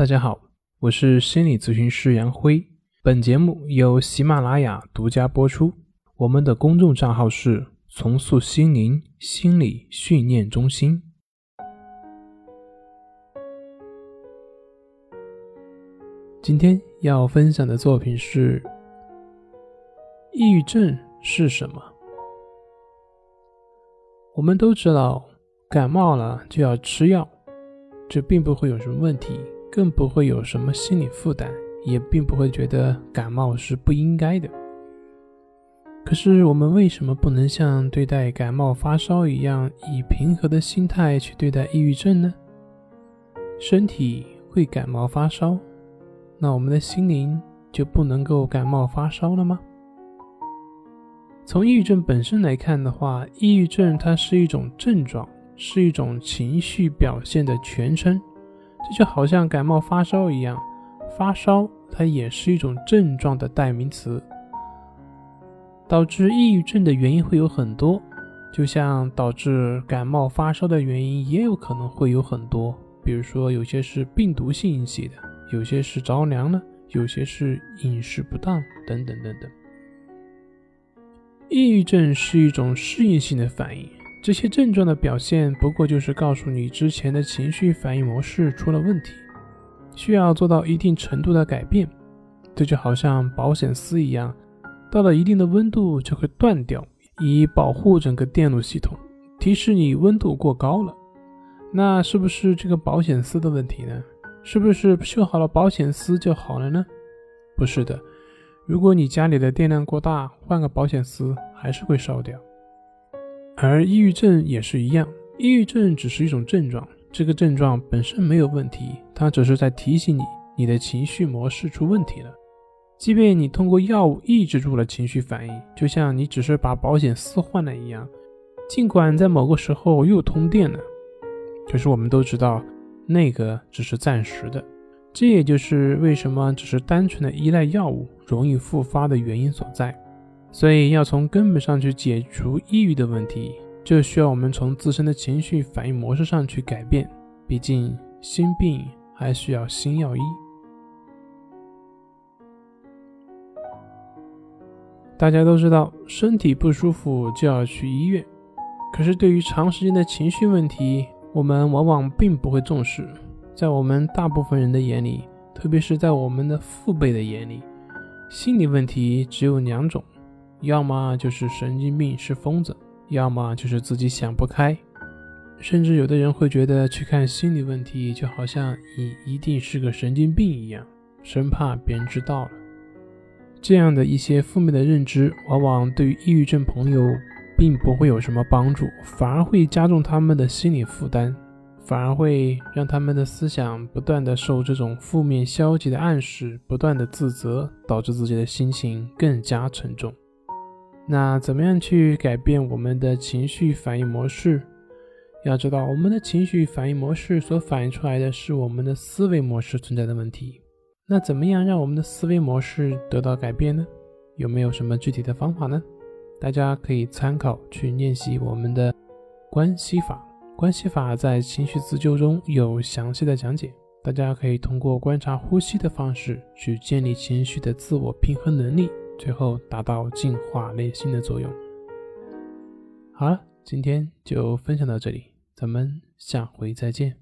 大家好，我是心理咨询师杨辉。本节目由喜马拉雅独家播出。我们的公众账号是“重塑心灵心理训练中心”。今天要分享的作品是：抑郁症是什么？我们都知道，感冒了就要吃药，这并不会有什么问题。更不会有什么心理负担，也并不会觉得感冒是不应该的。可是，我们为什么不能像对待感冒发烧一样，以平和的心态去对待抑郁症呢？身体会感冒发烧，那我们的心灵就不能够感冒发烧了吗？从抑郁症本身来看的话，抑郁症它是一种症状，是一种情绪表现的全称。这就好像感冒发烧一样，发烧它也是一种症状的代名词。导致抑郁症的原因会有很多，就像导致感冒发烧的原因也有可能会有很多，比如说有些是病毒性引起的，有些是着凉了，有些是饮食不当等等等等。抑郁症是一种适应性的反应。这些症状的表现，不过就是告诉你之前的情绪反应模式出了问题，需要做到一定程度的改变。这就好像保险丝一样，到了一定的温度就会断掉，以保护整个电路系统，提示你温度过高了。那是不是这个保险丝的问题呢？是不是修好了保险丝就好了呢？不是的，如果你家里的电量过大，换个保险丝还是会烧掉。而抑郁症也是一样，抑郁症只是一种症状，这个症状本身没有问题，它只是在提醒你，你的情绪模式出问题了。即便你通过药物抑制住了情绪反应，就像你只是把保险丝换了一样，尽管在某个时候又通电了，可是我们都知道，那个只是暂时的。这也就是为什么只是单纯的依赖药物容易复发的原因所在。所以，要从根本上去解除抑郁的问题，就需要我们从自身的情绪反应模式上去改变。毕竟，心病还需要心药医。大家都知道，身体不舒服就要去医院。可是，对于长时间的情绪问题，我们往往并不会重视。在我们大部分人的眼里，特别是在我们的父辈的眼里，心理问题只有两种。要么就是神经病是疯子，要么就是自己想不开，甚至有的人会觉得去看心理问题就好像你一定是个神经病一样，生怕别人知道了。这样的一些负面的认知，往往对于抑郁症朋友并不会有什么帮助，反而会加重他们的心理负担，反而会让他们的思想不断的受这种负面消极的暗示，不断的自责，导致自己的心情更加沉重。那怎么样去改变我们的情绪反应模式？要知道，我们的情绪反应模式所反映出来的是我们的思维模式存在的问题。那怎么样让我们的思维模式得到改变呢？有没有什么具体的方法呢？大家可以参考去练习我们的关系法。关系法在情绪自救中有详细的讲解，大家可以通过观察呼吸的方式去建立情绪的自我平衡能力。最后达到净化内心的作用。好了，今天就分享到这里，咱们下回再见。